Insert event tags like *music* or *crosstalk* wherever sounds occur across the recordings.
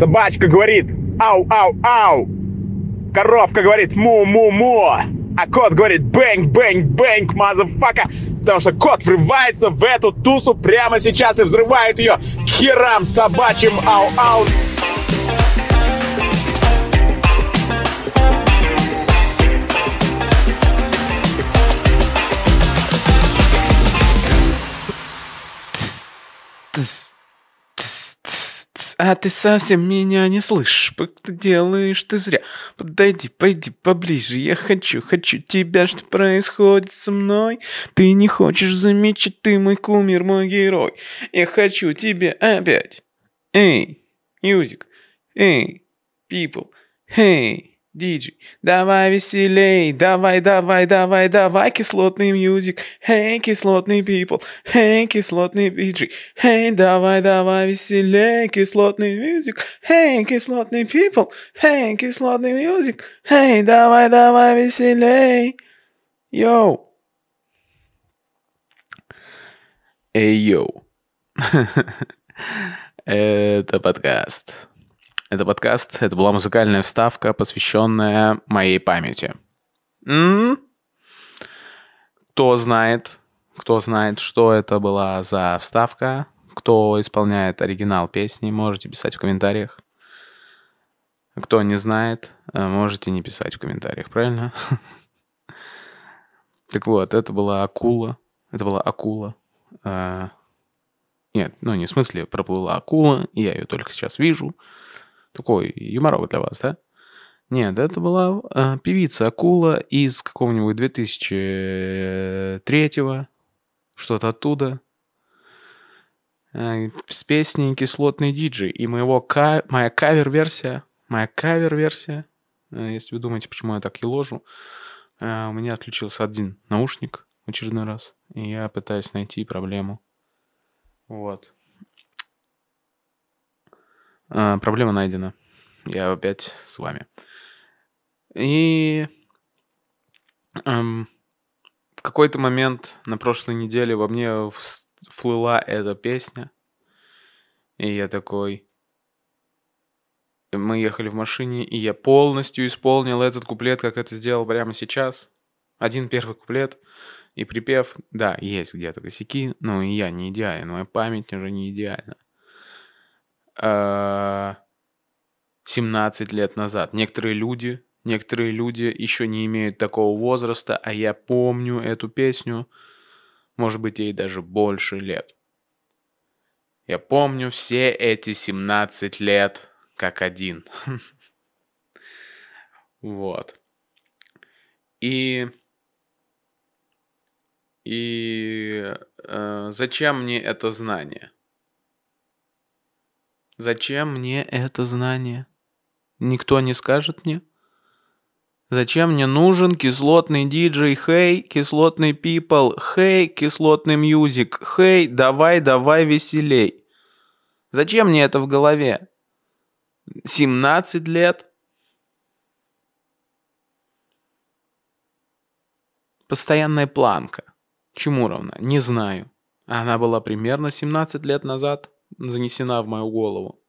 Собачка говорит ау, ау, ау. Коровка говорит му-му-му. А кот говорит bang, bang, bang, motherfucka. Потому что кот врывается в эту тусу прямо сейчас и взрывает ее к херам собачьим ау-ау. Тс. А ты совсем меня не слышишь, ты делаешь ты зря. Подойди, пойди поближе, я хочу, хочу тебя, что происходит со мной. Ты не хочешь замечать, ты мой кумир, мой герой. Я хочу тебе опять. Эй, music, эй, people, эй. Диджей, давай веселей, давай, давай, давай, давай, кислотный мьюзик, эй, кислотный people, эй, кислотный диджей, эй, давай, давай веселей, кислотный music, эй, кислотный people, эй, кислотный music, эй, давай, давай веселей, йоу. Эй, йоу. *laughs* Это подкаст. Это подкаст, это была музыкальная вставка, посвященная моей памяти. М-м? Кто знает, кто знает, что это была за вставка, кто исполняет оригинал песни, можете писать в комментариях. Кто не знает, э, можете не писать в комментариях, правильно? *laughs* Так вот, это была акула. Это была акула. Э, нет, ну не в смысле проплыла акула, я ее только сейчас вижу. Такой юморовый для вас, да? Нет, это была э, певица Акула из какого-нибудь 2003-го, что-то оттуда. Э, с песней «Кислотный диджей». И моего ка- моя кавер-версия, моя кавер-версия, э, если вы думаете, почему я так еложу, э, у меня отключился один наушник в очередной раз, и я пытаюсь найти проблему. Вот. А, проблема найдена. Я опять с вами. И эм, в какой-то момент на прошлой неделе во мне всплыла эта песня. И я такой... Мы ехали в машине, и я полностью исполнил этот куплет, как это сделал прямо сейчас. Один первый куплет и припев. Да, есть где-то косяки, но и я не идеален, моя память уже не идеальна. 17 лет назад. Некоторые люди, некоторые люди еще не имеют такого возраста, а я помню эту песню, может быть, ей даже больше лет. Я помню все эти 17 лет как один. *laughs* Вот. И и э, зачем мне это знание? Зачем мне это знание? Никто не скажет мне? Зачем мне нужен кислотный диджей? Хей, кислотный people. Хей, кислотный мьюзик. Хей, давай, давай веселей. Зачем мне это в голове? 17 лет? Постоянная планка. Чему равна? Не знаю. Она была примерно 17 лет назад занесена в мою голову.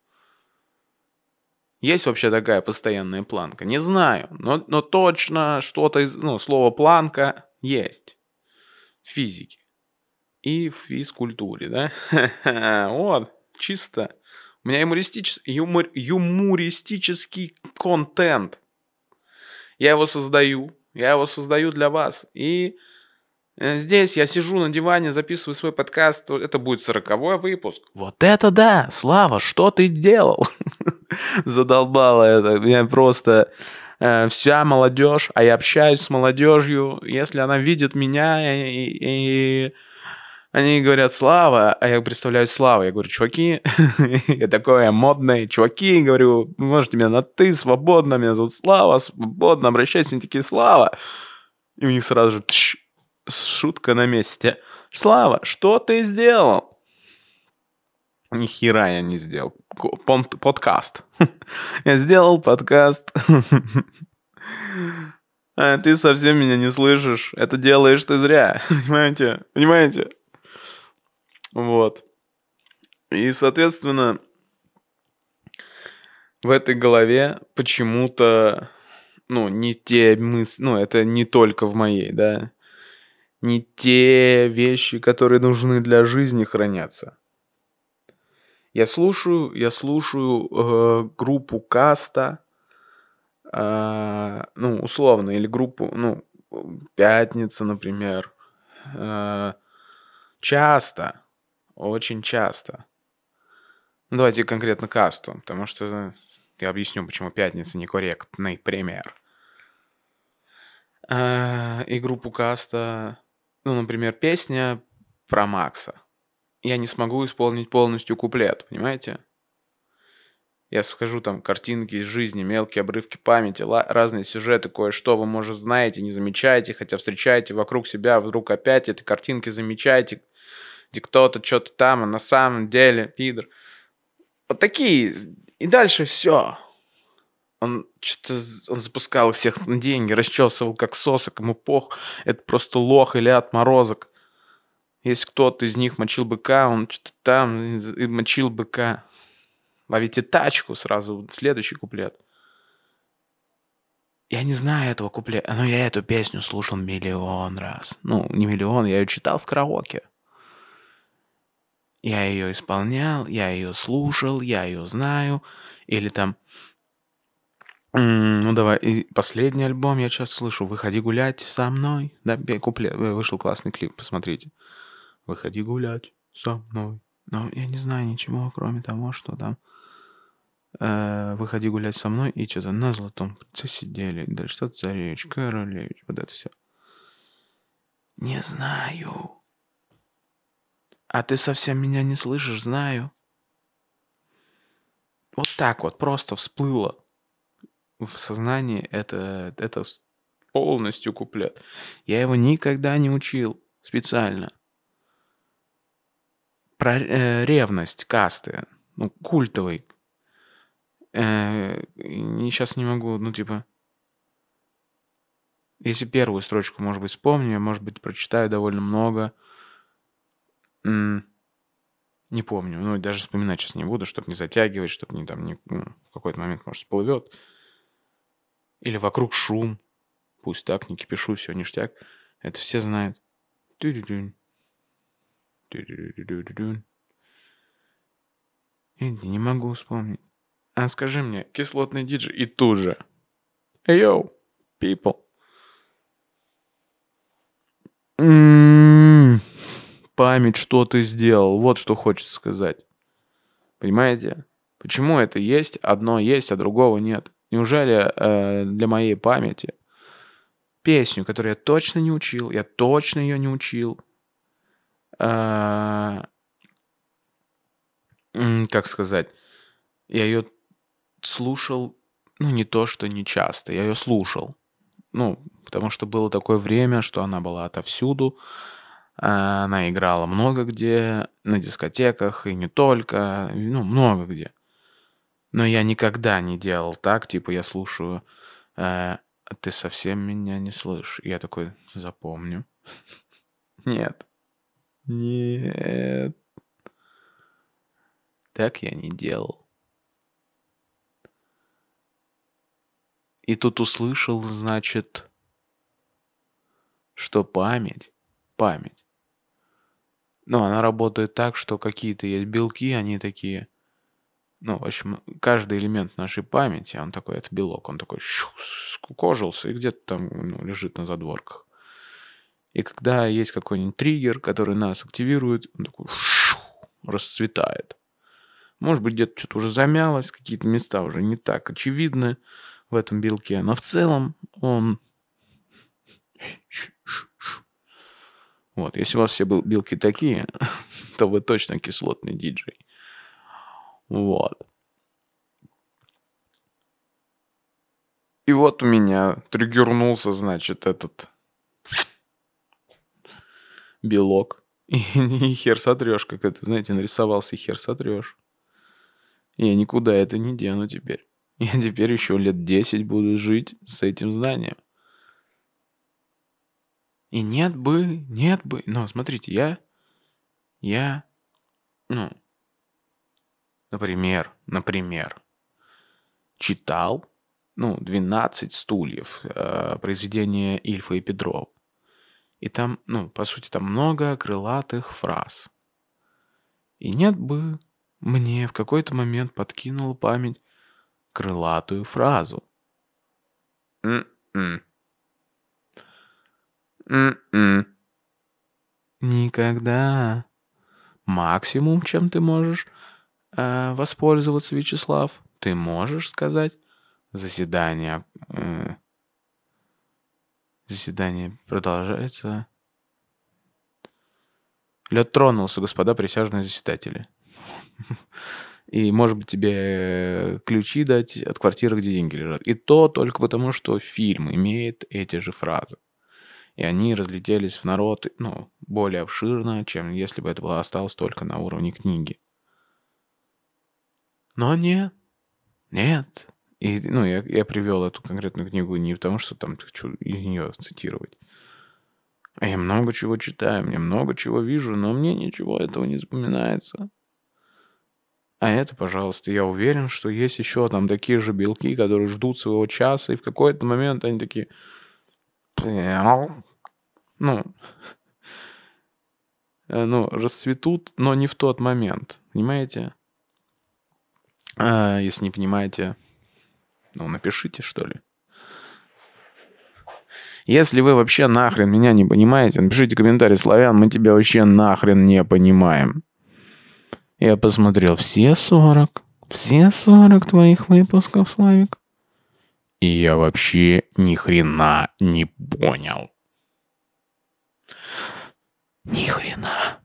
Есть вообще такая постоянная планка? Не знаю, но, но точно что-то из, ну, слово планка есть в физике и в физкультуре, да? *laughs* вот, чисто. У меня юмористический, юмор, юмористический контент. Я его создаю, я его создаю для вас. И здесь я сижу на диване, записываю свой подкаст. Это будет сороковой выпуск. Вот это да! Слава, что ты делал? *laughs* Задолбало это. Меня просто э, вся молодежь, а я общаюсь с молодежью, если она видит меня и, они говорят Слава, а я представляю Слава. Я говорю, чуваки, *laughs* я такой модный, чуваки, говорю, можете меня на ты, свободно, меня зовут Слава, свободно, обращайтесь, они такие, Слава. И у них сразу же шутка на месте. Слава, что ты сделал? Ни хера я не сделал. Подкаст. *laughs* Я сделал подкаст. *laughs* А ты совсем меня не слышишь. Это делаешь ты зря. *laughs* Понимаете? Понимаете? Вот. И, соответственно, в этой голове почему-то, ну, не те мысли, ну, это не только в моей, да, не те вещи, которые нужны для жизни, хранятся. Я слушаю, я слушаю э, группу Каста, э, ну, условно, или группу, ну, Пятница, например. Э, часто, очень часто. Ну, давайте конкретно Касту, потому что я объясню, почему Пятница некорректный пример. Э, и группу Каста, ну, например, песня про Макса. Я не смогу исполнить полностью куплет, понимаете? Я схожу там картинки из жизни, мелкие обрывки памяти, разные сюжеты, кое-что вы, может, знаете, не замечаете, хотя встречаете вокруг себя, вдруг опять эти картинки замечаете, где кто-то что-то там, а на самом деле пидор. Вот такие. И дальше все. Он что-то он запускал всех на деньги, расчесывал как сосок, ему пох. Это просто лох или отморозок. Если кто-то из них мочил быка, он что-то там и мочил быка. Ловите тачку сразу, следующий куплет. Я не знаю этого куплета, но я эту песню слушал миллион раз. Ну, не миллион, я ее читал в караоке. Я ее исполнял, я ее слушал, я ее знаю. Или там, ну давай, и последний альбом я сейчас слышу. Выходи гулять со мной. Да, куплет, э, вышел классный клип, посмотрите. Выходи гулять со мной. Но я не знаю ничего, кроме того, что там э, выходи гулять со мной, и что-то на золотом крыльце сидели, дальше что-то царевич, королевич, вот это все. Не знаю. А ты совсем меня не слышишь, знаю. Вот так вот просто всплыло в сознании это, это полностью куплет. Я его никогда не учил специально. Про э, ревность касты, ну, культовый Э, сейчас не могу, ну, типа... Если первую строчку, может быть, вспомню, может быть, прочитаю довольно много. М не помню. Ну, даже вспоминать сейчас не буду, чтобы не затягивать, чтобы не там не, ну, в какой-то момент, может, всплывет. Или вокруг шум. Пусть так, не кипишу, все ништяк. Это все знают. Не могу вспомнить. А скажи мне, кислотный диджей, и тут же. Йоу, people. М-м-м, память, что ты сделал, вот что хочется сказать. Понимаете? Почему это есть, одно есть, а другого нет? Неужели э, для моей памяти песню, которую я точно не учил, я точно ее не учил, э, как сказать, я ее слушал, ну, не то, что не часто, я ее слушал. Ну, потому что было такое время, что она была отовсюду. А, она играла много где, на дискотеках и не только, ну, много где. Но я никогда не делал так, типа я слушаю, э, ты совсем меня не слышишь. Я такой, запомню. *laughs* Нет. Нет. Так я не делал. И тут услышал, значит, что память, память. Ну, она работает так, что какие-то есть белки, они такие, ну, в общем, каждый элемент нашей памяти, он такой, это белок, он такой скукожился и где-то там ну, лежит на задворках. И когда есть какой-нибудь триггер, который нас активирует, он такой расцветает. Может быть, где-то что-то уже замялось, какие-то места уже не так очевидны в этом белке. Но в целом он... Вот, если у вас все белки такие, *laughs* то вы точно кислотный диджей. Вот. И вот у меня триггернулся, значит, этот белок. И, *laughs* и хер сотрешь, как это, знаете, нарисовался, и хер сотрешь. Я никуда это не дену теперь. Я теперь еще лет 10 буду жить с этим знанием. И нет бы, нет бы. Но смотрите, я, я, ну, например, например, читал, ну, «12 стульев», э, произведение Ильфа и Петрова. И там, ну, по сути, там много крылатых фраз. И нет бы мне в какой-то момент подкинула память крылатую фразу. М-м. М-м. Никогда. Максимум, чем ты можешь э, воспользоваться, Вячеслав, ты можешь сказать заседание. Э, заседание продолжается. Лед тронулся, господа присяжные заседатели. *laughs* И, может быть, тебе ключи дать от квартиры, где деньги лежат. И то только потому, что фильм имеет эти же фразы. И они разлетелись в народ, ну, более обширно, чем если бы это было осталось только на уровне книги. Но нет. Нет. И, ну, я, я привел эту конкретную книгу не потому, что там хочу из нее цитировать. А я много чего читаю, мне много чего вижу, но мне ничего этого не запоминается. А это, пожалуйста, я уверен, что есть еще там такие же белки, которые ждут своего часа, и в какой-то момент они такие... Ну, *laughs* э, ну, расцветут, но не в тот момент. Понимаете? А, если не понимаете, ну, напишите, что ли. Если вы вообще нахрен меня не понимаете, напишите комментарий, славян, мы тебя вообще нахрен не понимаем. Я посмотрел все 40, все 40 твоих выпусков, Славик. И я вообще ни хрена не понял. Ни хрена.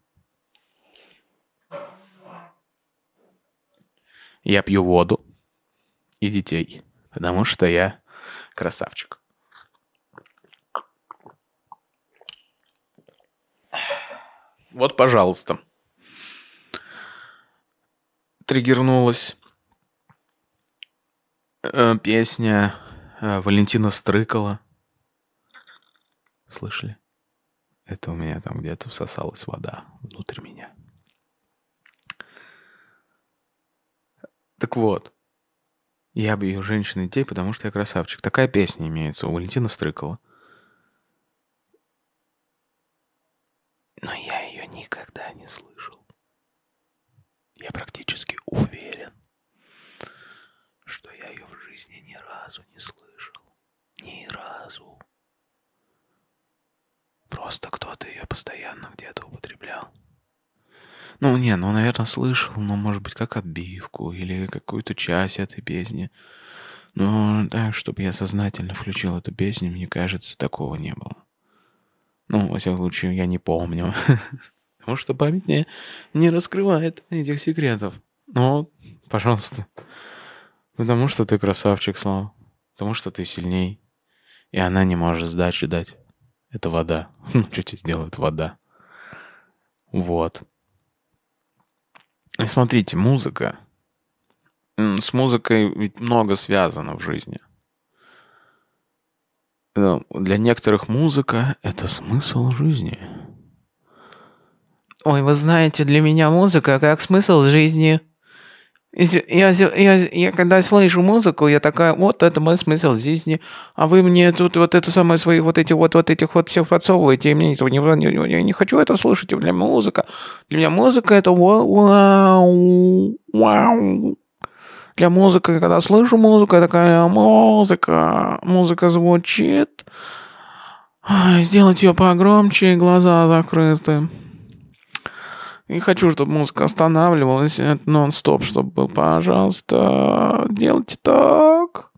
Я пью воду и детей, потому что я красавчик. Вот, пожалуйста триггернулась э, песня э, Валентина Стрыкала. Слышали? Это у меня там где-то всосалась вода внутрь меня. Так вот, я бью женщин и детей, потому что я красавчик. Такая песня имеется у Валентина Стрыкала. Но я ее никогда не слышал. Я практически уверен, что я ее в жизни ни разу не слышал. Ни разу. Просто кто-то ее постоянно где-то употреблял. Ну, не, ну, наверное, слышал, но, может быть, как отбивку или какую-то часть этой песни. Но так, чтобы я сознательно включил эту песню, мне кажется, такого не было. Ну, во всяком случае, я не помню. *laughs* Потому что память не, не раскрывает этих секретов. Ну, пожалуйста. Потому что ты красавчик, Слава. Потому что ты сильней. И она не может сдачи дать. Это вода. *laughs* Ну, что тебе сделает вода? Вот. Смотрите, музыка. С музыкой ведь много связано в жизни. Для некоторых музыка — это смысл жизни. Ой, вы знаете, для меня музыка как смысл жизни. Я, я, я когда слышу музыку, я такая, вот это мой смысл жизни, а вы мне тут вот это самое свои вот эти вот вот этих вот все подсовываете, и мне этого не, не, я не хочу это слушать, для меня музыка, для меня музыка это вау, вау. Для музыки, когда слышу музыку, я такая музыка, музыка звучит, сделать ее погромче, глаза закрыты. И хочу, чтобы музыка останавливалась нон-стоп, чтобы был, пожалуйста, делайте так.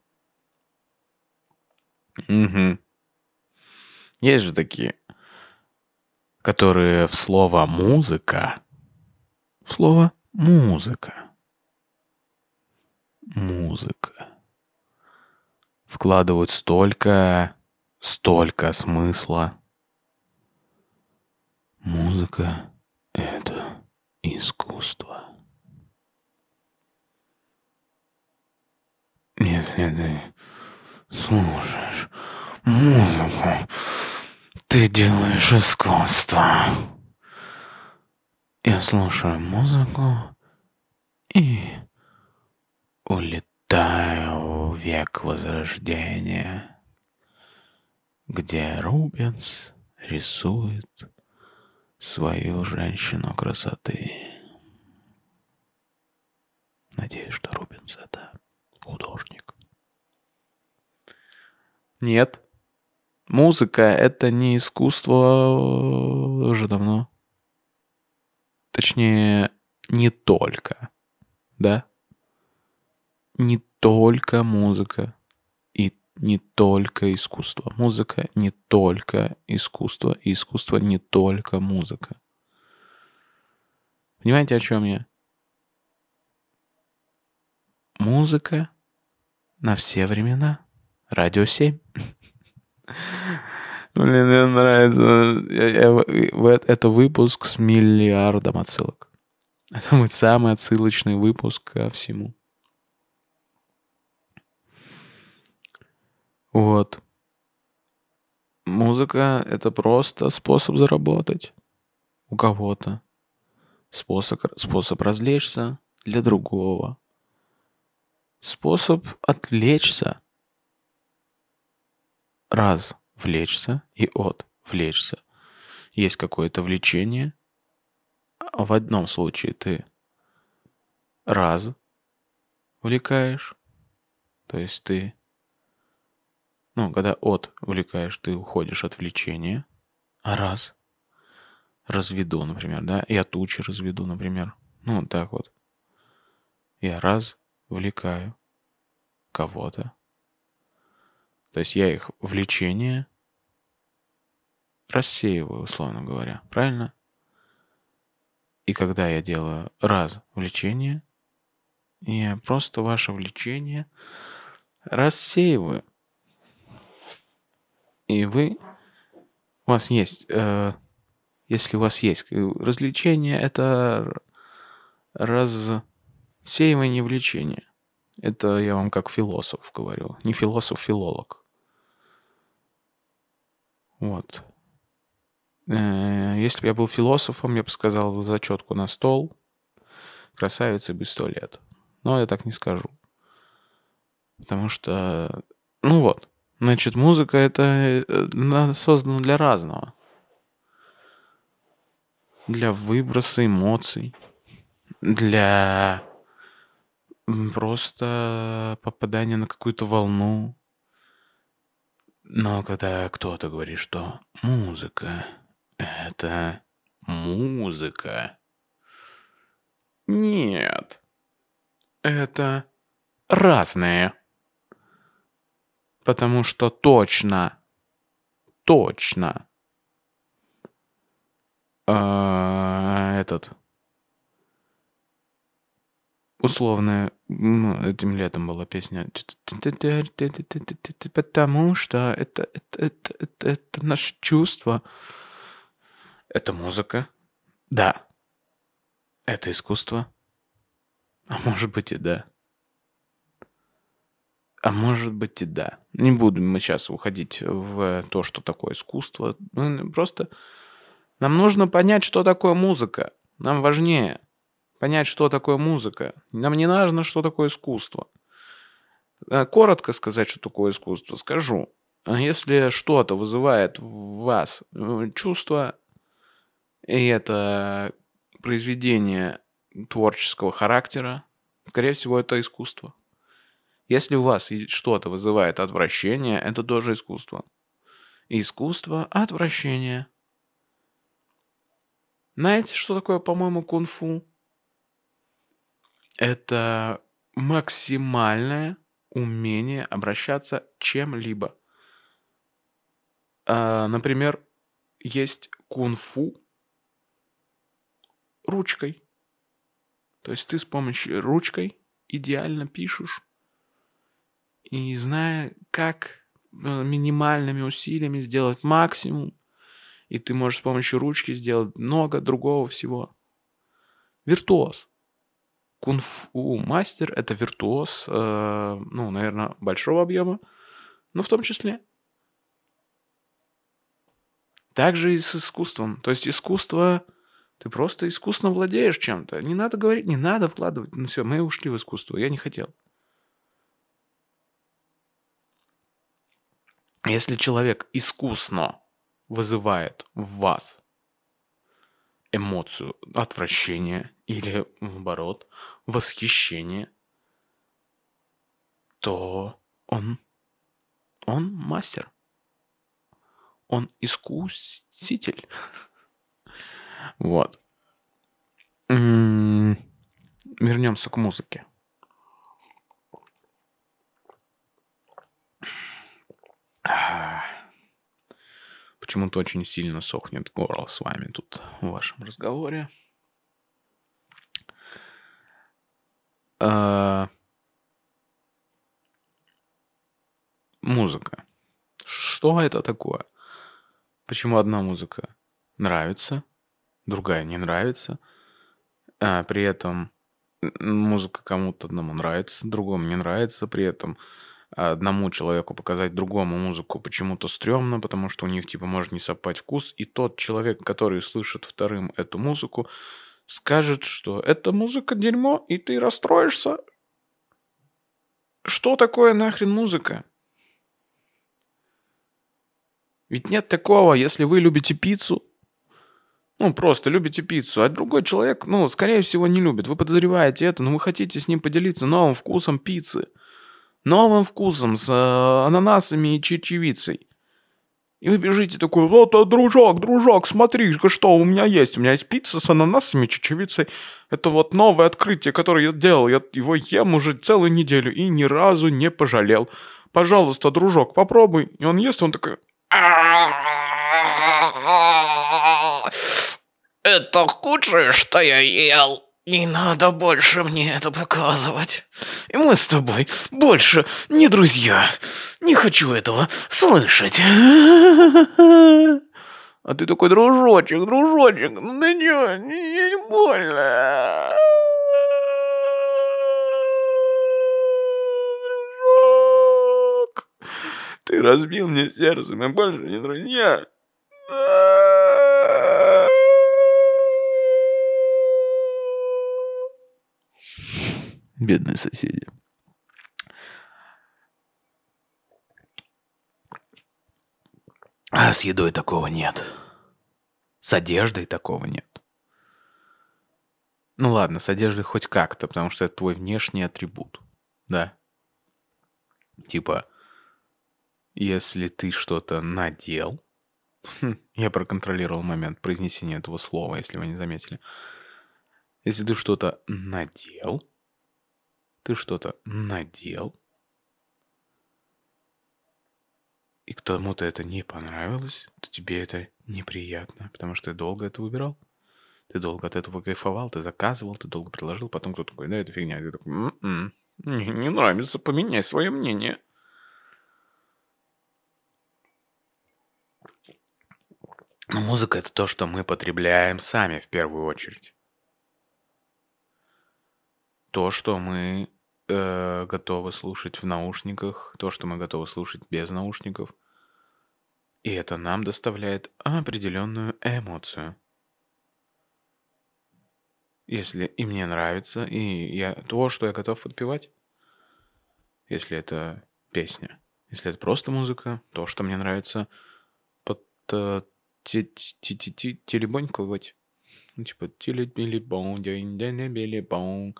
Угу. Есть же такие, которые в слово «музыка», в слово «музыка», «музыка» вкладывают столько, столько смысла. Музыка это искусство. Если ты слушаешь музыку, ты делаешь искусство. Я слушаю музыку и улетаю век Возрождения, где Рубенс рисует свою женщину красоты. Надеюсь, что Рубенс это художник. Нет. Музыка — это не искусство уже давно. Точнее, не только. Да? Не только музыка не только искусство. Музыка не только искусство, и искусство не только музыка. Понимаете, о чем я? Музыка на все времена. Радио 7. *laughs* Блин, мне нравится. Это выпуск с миллиардом отсылок. Это мой самый отсылочный выпуск ко всему. Вот. Музыка — это просто способ заработать у кого-то. Способ, способ развлечься для другого. Способ отвлечься. Раз влечься и от влечься. Есть какое-то влечение. А В одном случае ты раз увлекаешь, то есть ты, ну, когда от увлекаешь, ты уходишь от влечения, а раз разведу, например, да, я тучи разведу, например, ну, вот так вот. Я раз увлекаю кого-то, то есть я их влечение рассеиваю, условно говоря, правильно? И когда я делаю раз влечение, я просто ваше влечение рассеиваю. И вы, у вас есть, э, если у вас есть э, развлечение, это рассеивание влечения. Это я вам как философ говорю. Не философ, филолог. Вот. Э, Если бы я был философом, я бы сказал зачетку на стол. Красавицы без сто лет. Но я так не скажу. Потому что, ну вот, значит, музыка это э, создана для разного. Для выброса эмоций. Для просто попадания на какую-то волну. Но когда кто-то говорит, что музыка — это музыка. Нет. Это разные. Потому что точно, точно а, этот условно, ну, этим летом была песня потому что это, это, это, это, это наше чувство. Это музыка. Да. Это искусство. А может быть и да. А может быть и да. Не будем мы сейчас уходить в то, что такое искусство. Ну, Просто нам нужно понять, что такое музыка. Нам важнее понять, что такое музыка. Нам не важно, что такое искусство. Э, Коротко сказать, что такое искусство, скажу. Если что-то вызывает в вас э, чувство, и это произведение творческого характера, скорее всего, это искусство. Если у вас что-то вызывает отвращение, это тоже искусство. Искусство отвращения. Знаете, что такое, по-моему, кунг-фу? Это максимальное умение обращаться чем-либо. А, например, есть кунг-фу ручкой. То есть ты с помощью ручкой идеально пишешь. И зная, как э, минимальными усилиями сделать максимум, и ты можешь с помощью ручки сделать много другого всего. Виртуоз. Кунг-фу мастер – это виртуоз, э, ну, наверное, большого объема, но в том числе. Также и с искусством. То есть искусство, ты просто искусно владеешь чем-то. Не надо говорить, не надо вкладывать. Ну все, мы ушли в искусство, я не хотел. Если человек искусно вызывает в вас эмоцию отвращения или, наоборот, восхищения, то он, он мастер. Он искуситель. *laughs* Вот. М, Вернемся к музыке. *sighs* Почему-то очень сильно сохнет горло с вами тут в вашем разговоре. А, Музыка. Что это такое? Почему одна музыка нравится, другая не нравится, а при этом музыка кому-то одному нравится, другому не нравится, при этом одному человеку показать другому музыку почему-то стрёмно, потому что у них типа может не совпать вкус, и тот человек, который слышит вторым эту музыку, скажет, что эта музыка дерьмо, и ты расстроишься. Что такое нахрен музыка? Ведь нет такого, если вы любите пиццу, ну, просто любите пиццу, а другой человек, ну, скорее всего, не любит. Вы подозреваете это, но вы хотите с ним поделиться новым вкусом пиццы. Новым вкусом с э, ананасами и чечевицей. И вы бежите такой, вот, а, дружок, дружок, смотри, что у меня есть. У меня есть пицца с ананасами и чечевицей. Это вот новое открытие, которое я делал. Я его ем уже целую неделю и ни разу не пожалел. Пожалуйста, дружок, попробуй. И он ест, он такой... Это худшее, что я ел. Не надо больше мне это показывать. И мы с тобой больше не друзья. Не хочу этого слышать. А ты такой, дружочек, дружочек, ну ты чё, не, больно. Дружок, ты разбил мне сердце, мы больше не друзья. Бедные соседи. А с едой такого нет. С одеждой такого нет. Ну ладно, с одеждой хоть как-то, потому что это твой внешний атрибут. Да. Типа, если ты что-то надел... Хм, Я проконтролировал момент произнесения этого слова, если вы не заметили. Если ты что-то надел, ты что-то надел, и кому-то это не понравилось, то тебе это неприятно, потому что ты долго это выбирал. Ты долго от этого кайфовал, ты заказывал, ты долго предложил, потом кто-то такой, да, это фигня. Ты такой, «М-м, мне не нравится, поменяй свое мнение. Но музыка — это то, что мы потребляем сами в первую очередь. То, что мы э, готовы слушать в наушниках, то, что мы готовы слушать без наушников. И это нам доставляет определенную эмоцию. Если и мне нравится, и я то, что я готов подпевать, если это песня, если это просто музыка, то, что мне нравится, под э, те- те- те- те- телебоньковать. Ну, типа телебили-бон, день-день-били-бон.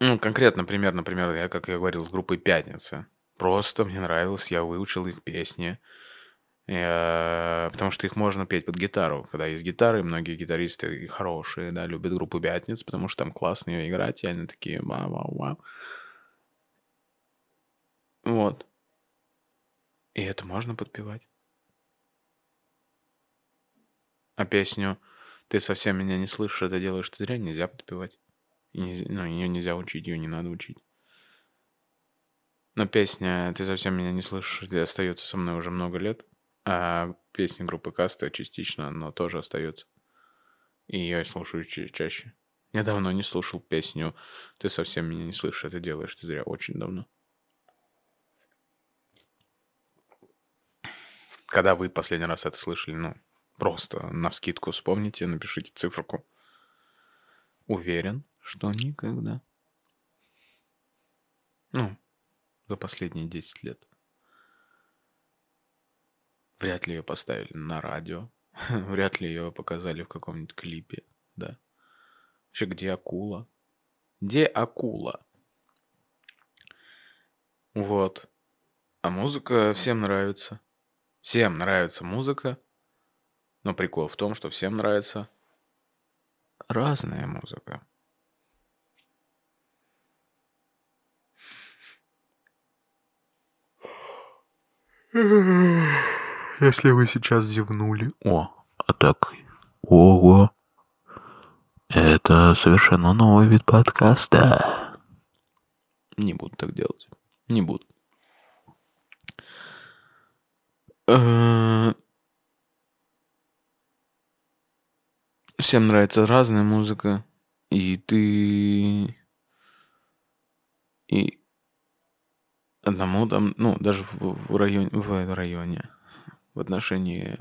Ну, конкретно, например, например, я, как я говорил, с группой «Пятница». Просто мне нравилось, я выучил их песни. Я- Потому что их можно петь под гитару. Когда есть гитары, многие гитаристы хорошие, да, любят группу «Пятниц», потому что там классно ее играть, и они такие вау-вау-вау. Вот. И это можно подпевать. А песню «Ты совсем меня не слышишь, это делаешь ты зря» нельзя подпевать. И нельзя- ну, ее нельзя учить, ее не надо учить. Но песня «Ты совсем меня не слышишь» остается со мной уже много лет. А песня группы Каста частично, но тоже остается. И я слушаю ча- чаще. Я давно не слушал песню «Ты совсем меня не слышишь, это делаешь ты зря». Очень давно. Когда вы последний раз это слышали, ну, просто навскидку вспомните, напишите циферку. Уверен, что никогда. Ну, за последние 10 лет. Вряд ли ее поставили на радио. *laughs* Вряд ли ее показали в каком-нибудь клипе, да. Вообще, где акула? Где акула? Вот. А музыка всем нравится. Всем нравится музыка. Но прикол в том, что всем нравится разная музыка. *sighs* Если вы сейчас зевнули. О, а так. Ого. Это совершенно новый вид подкаста. Не буду так делать. Не буду. Э, Всем нравится разная музыка. И ты... И одному там, ну, даже в, в районе, в районе, в отношении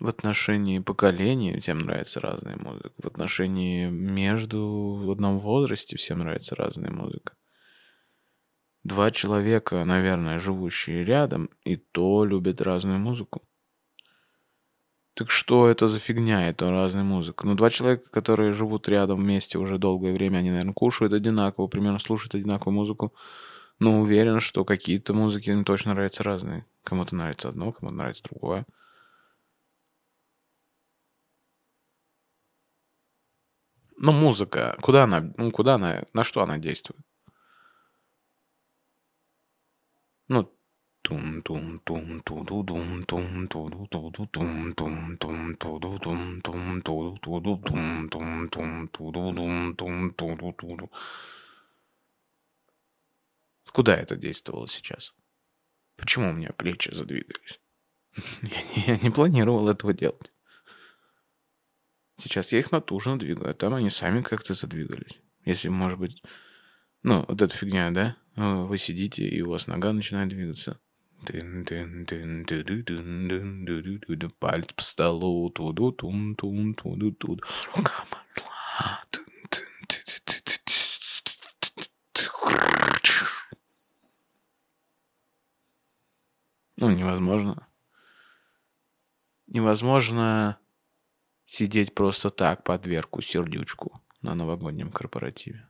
в отношении поколений всем нравится разная музыка. В отношении между в одном возрасте всем нравится разная музыка. Два человека, наверное, живущие рядом, и то любят разную музыку. Так что это за фигня, это разная музыка? Ну, два человека, которые живут рядом вместе уже долгое время, они, наверное, кушают одинаково, примерно слушают одинаковую музыку. Но уверен, что какие-то музыки им точно нравятся разные. Кому-то нравится одно, кому-то нравится другое. Ну, музыка, куда она, ну, куда она, на что она действует? Ну, Куда это действовало сейчас? Почему у меня плечи задвигались? Я не, я не планировал этого делать. Сейчас я их натужно двигаю, а там они сами как-то задвигались. Если, может быть, ну, вот эта фигня, да? Вы сидите, и у вас нога начинает двигаться. Палец по столу, туду тун тун туду туду. Ну, невозможно. Невозможно сидеть просто так под дверку сердючку на новогоднем корпоративе.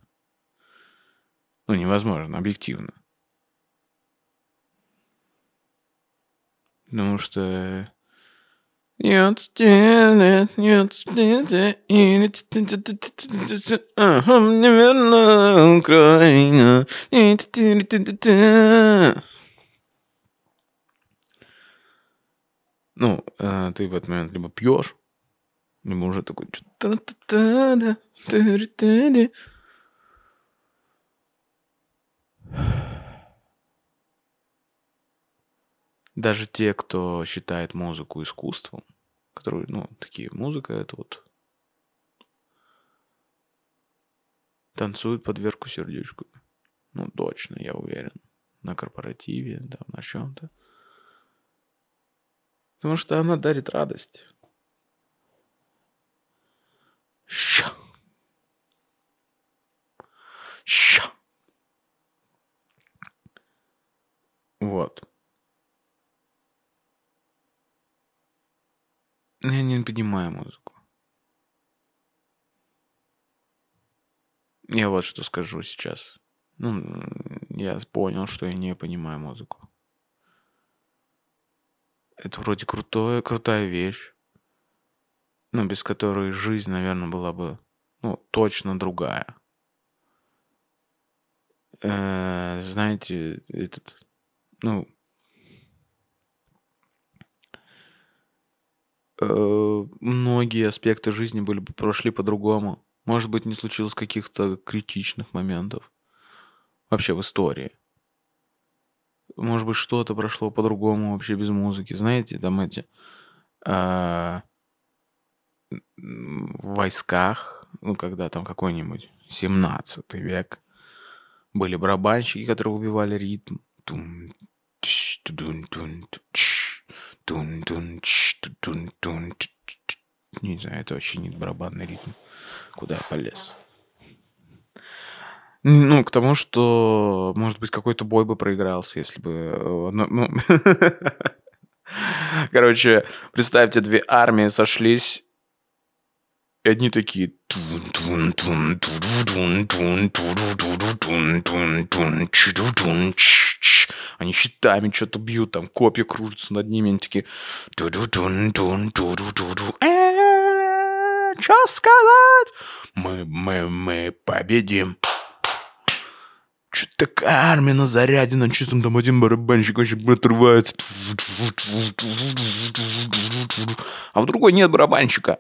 Ну, невозможно, объективно. Потому что... Нет, нет, нет, наверное, Украина. Ну, ты в этот момент либо пьешь, либо уже такой... Даже те, кто считает музыку искусством, которые, ну, такие, музыка это вот танцуют под дверку сердечку. Ну, точно, я уверен. На корпоративе, там, на чем-то. Потому что она дарит радость. Ща. Ща. Вот. Я не понимаю музыку. Я вот что скажу сейчас. Ну, я понял, что я не понимаю музыку. Это вроде крутое, крутая вещь. Ну, без которой жизнь, наверное, была бы, ну, точно другая. Э, знаете, этот, ну, многие аспекты жизни были бы прошли по-другому. Может быть, не случилось каких-то критичных моментов вообще в истории. Может быть, что-то прошло по-другому вообще без музыки. Знаете, там эти э, в войсках, ну, когда там какой-нибудь 17 век, были барабанщики, которые убивали ритм. Тум, тш, тудун, тун, тш, тун, тун, тун, тун. Не знаю, это вообще не барабанный ритм. Куда я полез? Ну, к тому, что, может быть, какой-то бой бы проигрался, если бы... э, ну, ну, *laughs* Короче, представьте, две армии сошлись, и одни такие... Они щитами что-то бьют, там копья кружатся над ними, они такие... Что сказать? Мы, мы, мы победим. Что-то такая армия на заряде, на чистом там один барабанщик вообще отрывается. А в другой нет барабанщика.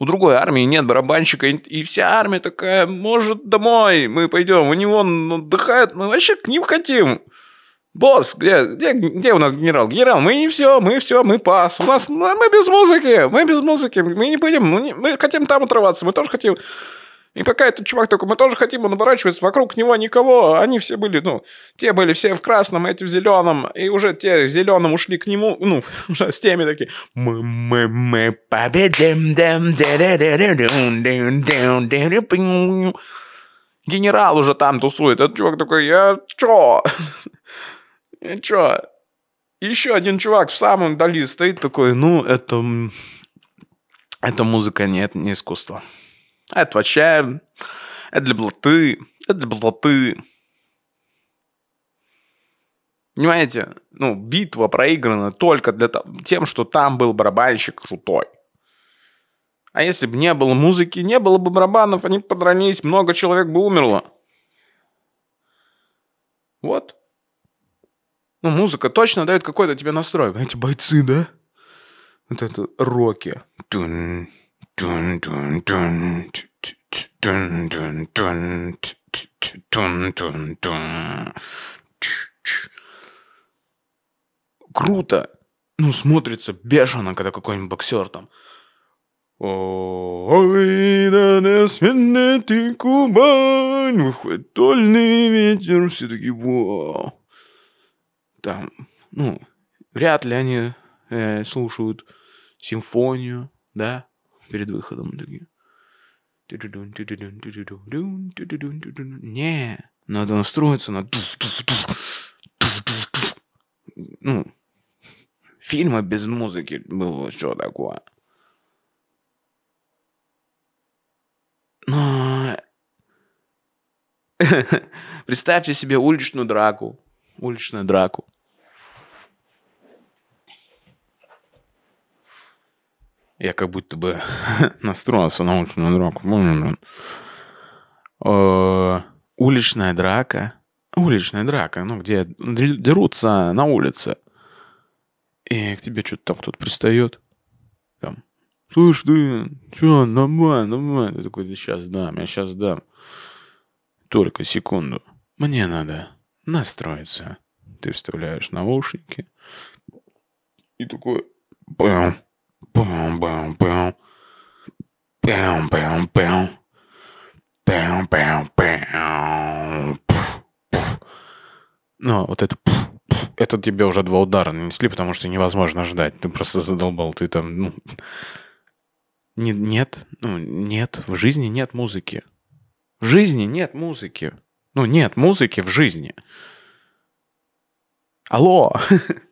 У другой армии нет барабанщика, и, вся армия такая, может, домой мы пойдем, у него отдыхает, мы вообще к ним хотим. Босс, где, где, где у нас генерал? Генерал, мы не все, мы все, мы пас. У нас мы без музыки, мы без музыки, мы не пойдем, мы, не- мы хотим там отрываться, мы тоже хотим. И пока этот чувак такой, мы тоже хотим, он оборачивается, вокруг него никого, они все были, ну, те были все в красном, эти в зеленом, и уже те в зеленом ушли к нему, ну, *laughs* уже с теми такие, мы, мы, мы победим, дэм, дэ-дэ-дэ-дэ-дун, дэн, дэн, дэ-дэ-пинь». Генерал уже там тусует, этот чувак такой, я чё? *laughs* Я чё? Еще один чувак в самом дали стоит такой, ну, это... Это музыка, нет, не искусство. Это вообще... Это для блаты. Это для блаты. Понимаете? Ну, битва проиграна только для того, тем, что там был барабанщик крутой. А если бы не было музыки, не было бы барабанов, они подрались, много человек бы умерло. Вот. Ну, музыка точно дает какой-то тебе настрой. Эти бойцы, да? Вот это роки. Тун, Круто. Ну, смотрится бешено, когда какой-нибудь боксер там. Ой, да смене ты Кубань, выходит тольный ветер, все такие, вау. Там, ну, вряд ли они э, слушают симфонию, да, перед выходом. Не, надо настроиться на. Ну, фильмы без музыки было что такое. Но... *laughs* Представьте себе уличную драку. Уличную драку. Я как будто бы *laughs* настроился на уличную драку. Э, Уличная драка. Уличная драка, ну, где дерутся на улице. И к тебе что-то там кто-то пристает. Там. Слышь, ты, чё, давай, давай. Ты такой, да сейчас дам, я сейчас дам. Только секунду. Мне надо настроиться. Ты вставляешь наушники. И такой... Бам, бам, бам, бам. Бам, бам, бам. Бам, бам, бам. Ну, вот это... Это тебе уже два удара нанесли, потому что невозможно ждать. Ты просто задолбал. Ты там... Ну, не- нет, ну, нет, в жизни нет музыки. В жизни нет музыки. Ну, нет музыки в жизни. Алло. *laughs*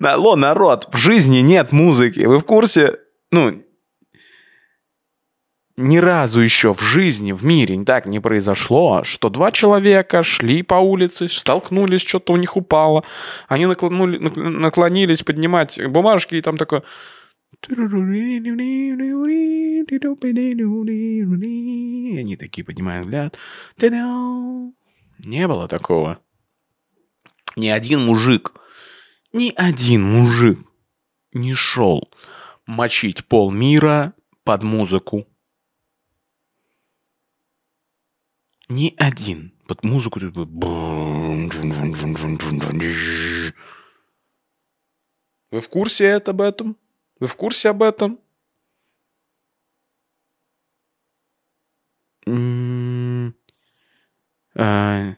Алло, народ, в жизни нет музыки. Вы в курсе? Ну, ни разу еще в жизни, в мире так не произошло, что два человека шли по улице, столкнулись, что-то у них упало. Они наклонули- накл- наклонились поднимать бумажки, и там такое... Они такие поднимают взгляд. Не было такого. Ни один мужик, ни один мужик не шел мочить пол мира под музыку. Ни один. Под музыку. Вы в курсе это об этом? Вы в курсе об этом? А,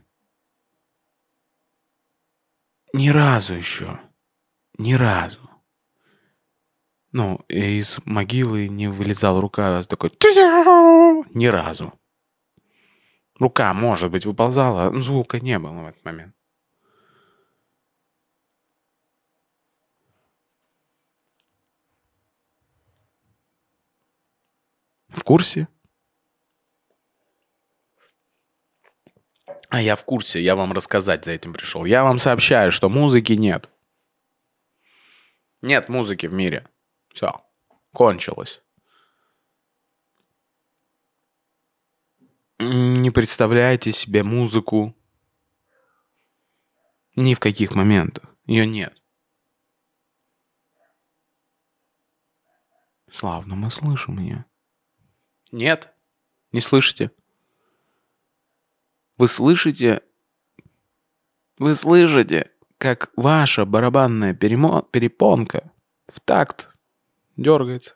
Ни разу еще. Ни разу. Ну, из могилы не вылезала рука, а такой... Ни разу. Рука, может быть, выползала, звука не было в этот момент. В курсе? А я в курсе, я вам рассказать за этим пришел. Я вам сообщаю, что музыки нет. Нет музыки в мире. Все, кончилось. Не представляете себе музыку ни в каких моментах. Ее нет. Славно, мы слышим ее. Нет? Не слышите? Вы слышите? Вы слышите, как ваша барабанная перепонка в такт дергается?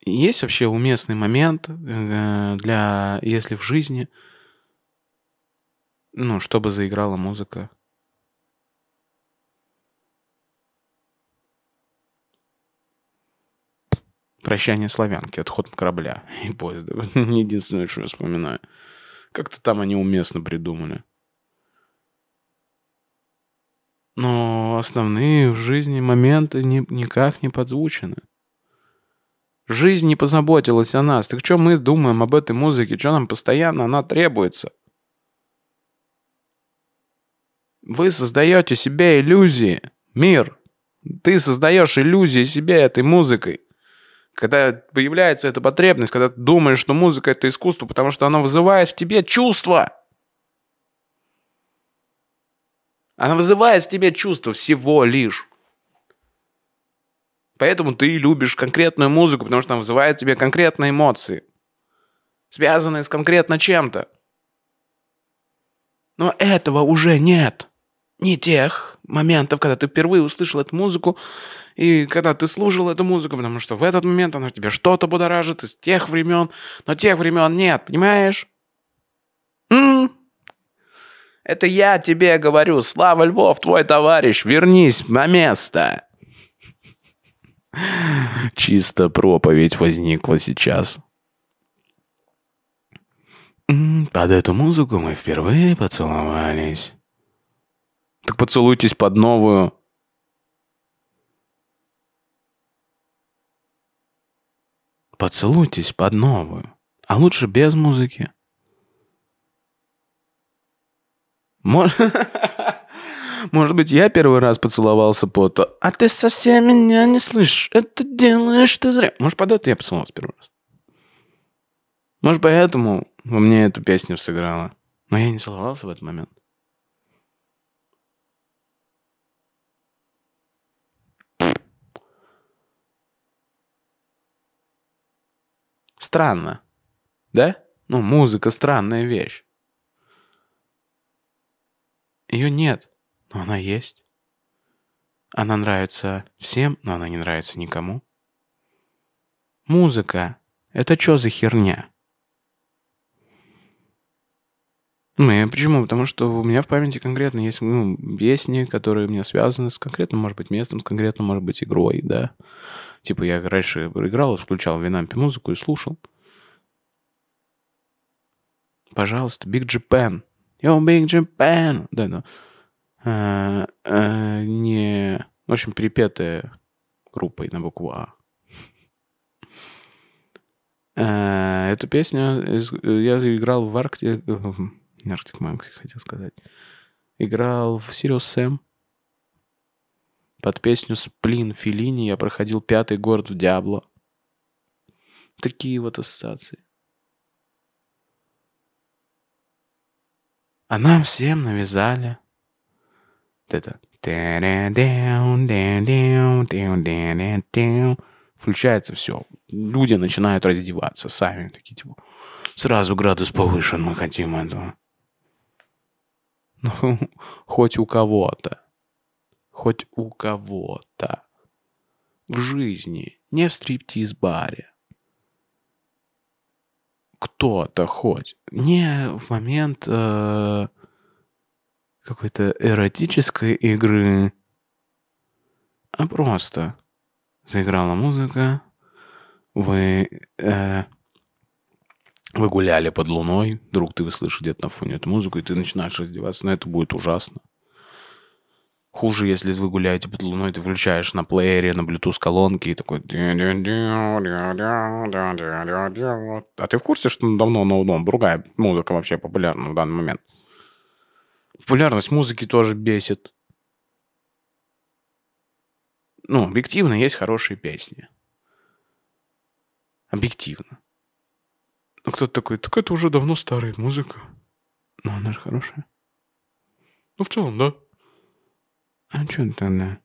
Есть вообще уместный момент э, для, если в жизни, ну, чтобы заиграла музыка? Прощание славянки, отход корабля *laughs* и поезда. *laughs* Единственное, что я вспоминаю. Как-то там они уместно придумали. Но основные в жизни моменты ни, никак не подзвучены. Жизнь не позаботилась о нас. Так что мы думаем об этой музыке? Что нам постоянно она требуется? Вы создаете себе иллюзии. Мир. Ты создаешь иллюзии себе этой музыкой. Когда появляется эта потребность, когда ты думаешь, что музыка это искусство, потому что она вызывает в тебе чувства. Она вызывает в тебе чувства всего лишь. Поэтому ты любишь конкретную музыку, потому что она вызывает в тебе конкретные эмоции, связанные с конкретно чем-то. Но этого уже нет. Не тех моментов, когда ты впервые услышал эту музыку, и когда ты слушал эту музыку, потому что в этот момент она тебе что-то будоражит из тех времен, но тех времен нет, понимаешь? М? Это я тебе говорю, Слава Львов, твой товарищ, вернись на место. Чисто проповедь возникла сейчас. Под эту музыку мы впервые поцеловались. Так поцелуйтесь под новую. Поцелуйтесь под новую. А лучше без музыки. Может... *laughs* Может быть, я первый раз поцеловался по то. А ты совсем меня не слышишь. Это делаешь ты зря. Может, под это я поцеловался первый раз. Может, поэтому во мне эту песню сыграла. Но я не целовался в этот момент. Странно. Да? Ну, музыка странная вещь. Ее нет но она есть. Она нравится всем, но она не нравится никому. Музыка — это что за херня? Ну, я почему? Потому что у меня в памяти конкретно есть ну, песни, которые у меня связаны с конкретным, может быть, местом, с конкретным, может быть, игрой, да. Типа я раньше играл, включал в Винампе музыку и слушал. Пожалуйста, Big Japan. Yo, Big Japan. Да, да. Э, э, не... В общем, перепетая группой на букву А. Э, эту песню я играл в Арктик... Арктик Манкси, хотел сказать. Играл в Сириус Сэм. Под песню «Сплин» Филини я проходил пятый город в Диабло. Такие вот ассоциации. А нам всем навязали это включается все. Люди начинают раздеваться сами. Такие, типа, сразу градус повышен, мы хотим этого. Ну, *laughs* хоть у кого-то. Хоть у кого-то. В жизни, не в стриптиз-баре. Кто-то хоть. Не в момент э, какой-то эротической игры, а просто заиграла музыка, вы, э, вы гуляли под луной, вдруг ты слышишь где-то на фоне эту музыку, и ты начинаешь раздеваться, но это будет ужасно. Хуже, если вы гуляете под луной, ты включаешь на плеере, на Bluetooth колонки и такой... А ты в курсе, что давно на ну, другая музыка вообще популярна в данный момент? Популярность музыки тоже бесит. Ну, объективно есть хорошие песни. Объективно. Ну, кто-то такой, так это уже давно старая музыка. Но она же хорошая. Ну, в целом, да. А что тогда?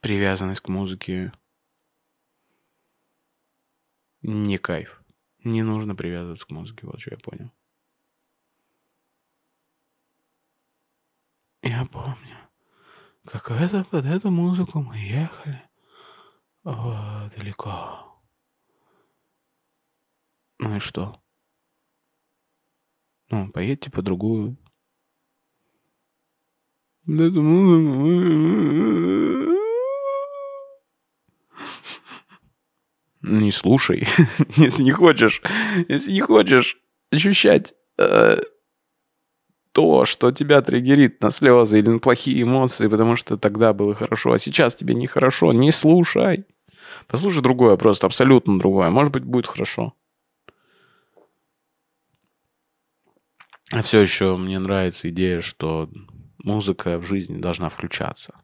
Привязанность к музыке не кайф. Не нужно привязываться к музыке, вот что я понял. Я помню, как это, под эту музыку мы ехали о, далеко. Ну и что? Ну, поедьте по другую. Эту музыку не слушай, *laughs* если не хочешь, если не хочешь ощущать э, то, что тебя триггерит на слезы или на плохие эмоции, потому что тогда было хорошо, а сейчас тебе нехорошо, не слушай. Послушай другое, просто абсолютно другое. Может быть, будет хорошо. А все еще мне нравится идея, что музыка в жизни должна включаться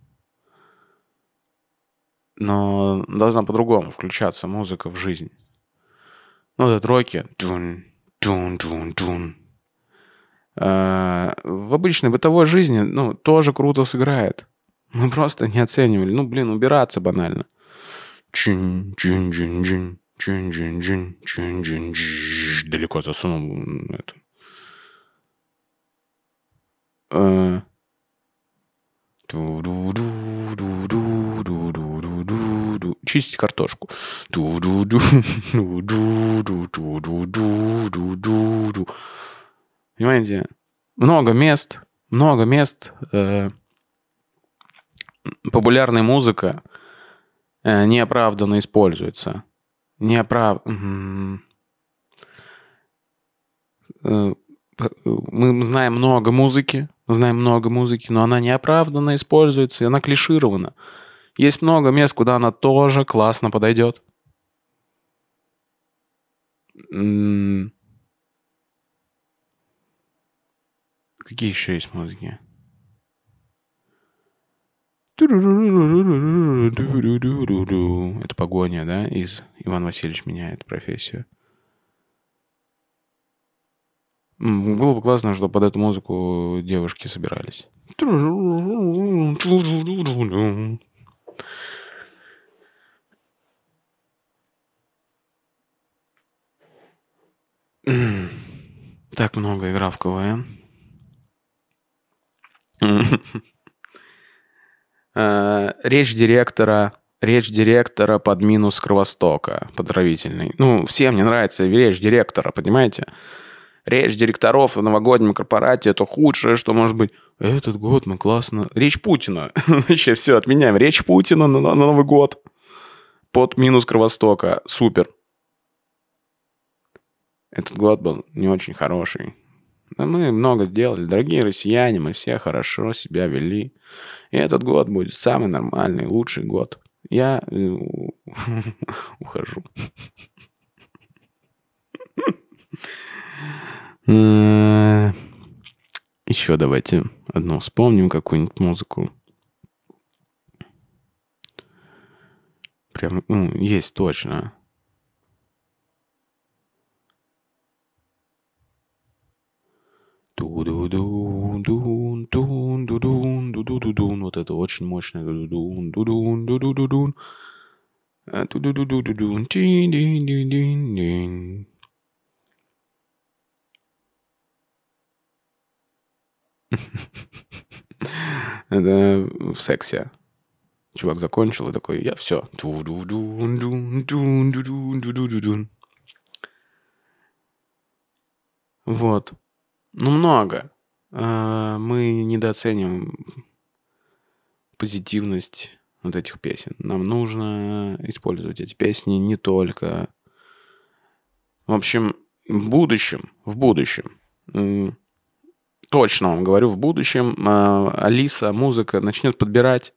но должна по-другому включаться музыка в жизнь. Ну, этот роки. Тун, тун, тун, тун. В обычной бытовой жизни, ну, тоже круто сыграет. Мы просто не оценивали. Ну, блин, убираться банально. Чин, чин, чин, чин, чин, чин, чин, чин, чин, чин. Далеко засунул эту. Чистить картошку. Понимаете? Много мест, много мест. Э, популярная музыка э, неоправданно используется. Неоправ... Э, мы знаем много музыки, знаем много музыки, но она неоправданно используется, и она клиширована. Есть много мест, куда она тоже классно подойдет. Какие еще есть музыки? Это погоня, да? Из Иван Васильевич меняет профессию. Было бы классно, чтобы под эту музыку девушки собирались. Так много игра в КВН. Э, речь директора речь директора под минус Кровостока, поздравительный. Ну, всем не нравится речь директора, понимаете? Речь директоров в новогоднем корпорате – это худшее, что может быть. Этот год мы классно... Речь Путина. *laughs* Вообще все, отменяем. Речь Путина на, на Новый год. Под минус Кровостока. Супер. Этот год был не очень хороший. Но мы много делали. Дорогие россияне, мы все хорошо себя вели. И этот год будет самый нормальный, лучший год. Я э, *laughs* ухожу. Э, Еще давайте одну вспомним, какую-нибудь музыку. Прям, ну, есть точно. Вот это очень мощное. Это в сексе. Чувак закончил и такой, я все. Вот. Ну, много. э, мы недооцениваем позитивность вот этих песен. Нам нужно использовать эти песни не только... В общем, в будущем, в будущем, точно вам говорю, в будущем э, Алиса, музыка начнет подбирать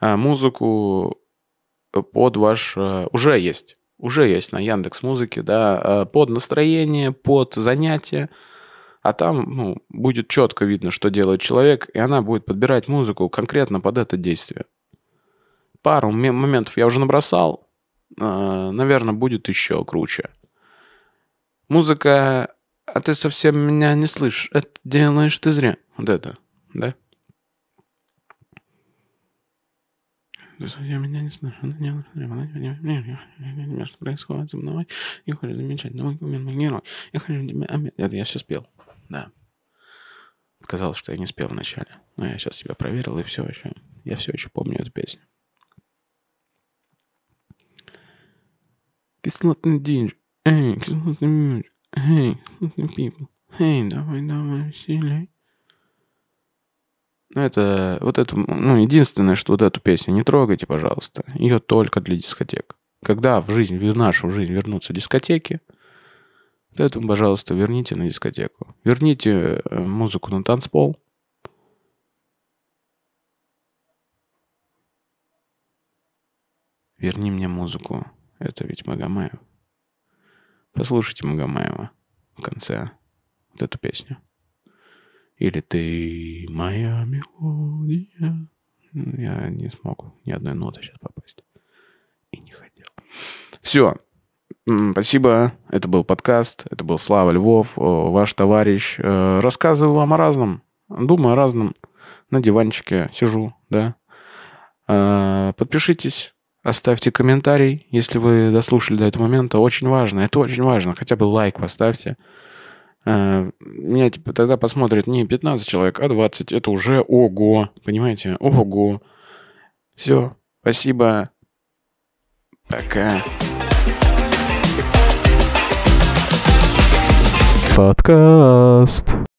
э, музыку под ваш... Уже есть. Уже есть на Яндекс Музыке, да, под настроение, под занятие. А там, ну, будет четко видно, что делает человек, и она будет подбирать музыку конкретно под это действие. Пару ме- моментов я уже набросал. Э, Наверное, будет еще круче. Музыка, а ты совсем меня не слышишь. Это делаешь ты зря. Вот это, да? Совсем меня не зря. Что происходит со мной? Я хочу замечать. Я хочу тебя Это я все спел. Да. Казалось, что я не спел вначале. Но я сейчас себя проверил, и все еще. Я все еще помню эту песню. Кислотный день. Эй, кислотный мир. Эй, кислотный people. Эй, давай, давай, веселей. Ну, это, вот это, ну, единственное, что вот эту песню не трогайте, пожалуйста. Ее только для дискотек. Когда в жизнь, в нашу жизнь вернутся дискотеки, эту, пожалуйста, верните на дискотеку. Верните э, музыку на танцпол. Верни мне музыку. Это ведь Магомаев. Послушайте Магомаева в конце вот эту песню. Или ты моя мелодия. Я не смог ни одной ноты сейчас попасть. И не хотел. Все. Спасибо. Это был подкаст. Это был Слава Львов, ваш товарищ. Э, Рассказываю вам о разном. Думаю о разном. На диванчике сижу, да. Э, Подпишитесь. Оставьте комментарий, если вы дослушали до этого момента. Очень важно. Это очень важно. Хотя бы лайк поставьте. Э, Меня типа тогда посмотрит не 15 человек, а 20. Это уже ого. Понимаете? Ого. Все. Спасибо. Пока. Подкаст.